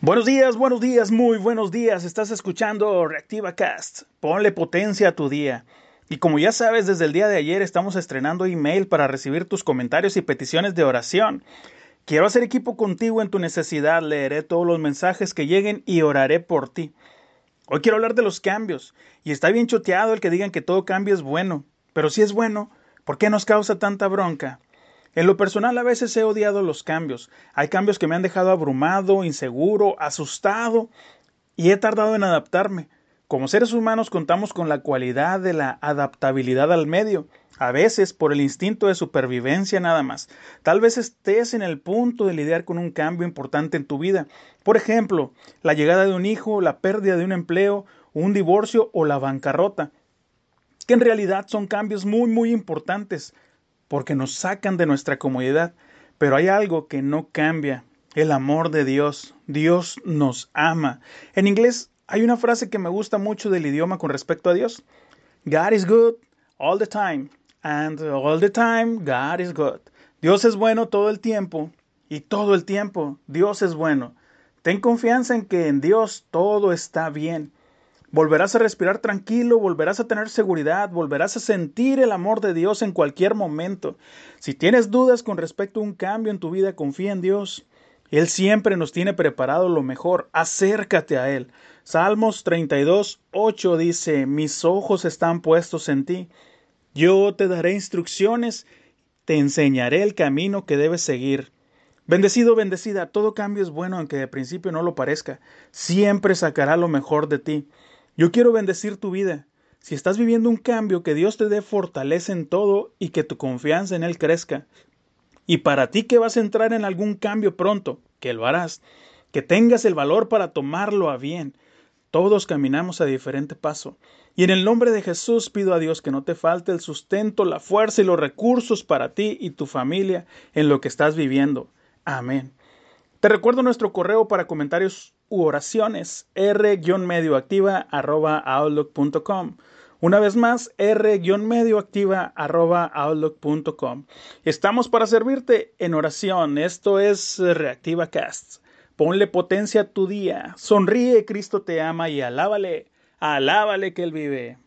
Buenos días, buenos días, muy buenos días. Estás escuchando Reactiva Cast. Ponle potencia a tu día. Y como ya sabes, desde el día de ayer estamos estrenando email para recibir tus comentarios y peticiones de oración. Quiero hacer equipo contigo en tu necesidad, leeré todos los mensajes que lleguen y oraré por ti. Hoy quiero hablar de los cambios. Y está bien choteado el que digan que todo cambio es bueno. Pero si es bueno, ¿por qué nos causa tanta bronca? En lo personal a veces he odiado los cambios. Hay cambios que me han dejado abrumado, inseguro, asustado y he tardado en adaptarme. Como seres humanos contamos con la cualidad de la adaptabilidad al medio, a veces por el instinto de supervivencia nada más. Tal vez estés en el punto de lidiar con un cambio importante en tu vida. Por ejemplo, la llegada de un hijo, la pérdida de un empleo, un divorcio o la bancarrota, que en realidad son cambios muy muy importantes porque nos sacan de nuestra comodidad. Pero hay algo que no cambia, el amor de Dios. Dios nos ama. En inglés hay una frase que me gusta mucho del idioma con respecto a Dios. God is good all the time. And all the time, God is good. Dios es bueno todo el tiempo. Y todo el tiempo, Dios es bueno. Ten confianza en que en Dios todo está bien. Volverás a respirar tranquilo, volverás a tener seguridad, volverás a sentir el amor de Dios en cualquier momento. Si tienes dudas con respecto a un cambio en tu vida, confía en Dios. Él siempre nos tiene preparado lo mejor. Acércate a Él. Salmos 32, 8 dice, Mis ojos están puestos en ti. Yo te daré instrucciones, te enseñaré el camino que debes seguir. Bendecido, bendecida, todo cambio es bueno aunque de principio no lo parezca. Siempre sacará lo mejor de ti. Yo quiero bendecir tu vida. Si estás viviendo un cambio, que Dios te dé fortaleza en todo y que tu confianza en Él crezca. Y para ti que vas a entrar en algún cambio pronto, que lo harás, que tengas el valor para tomarlo a bien. Todos caminamos a diferente paso. Y en el nombre de Jesús pido a Dios que no te falte el sustento, la fuerza y los recursos para ti y tu familia en lo que estás viviendo. Amén. Te recuerdo nuestro correo para comentarios u oraciones r-medioactiva.outlook.com. Una vez más, r-medioactiva.outlook.com. Estamos para servirte en oración. Esto es Reactiva Cast. Ponle potencia a tu día. Sonríe, Cristo te ama y alábale. Alábale que Él vive.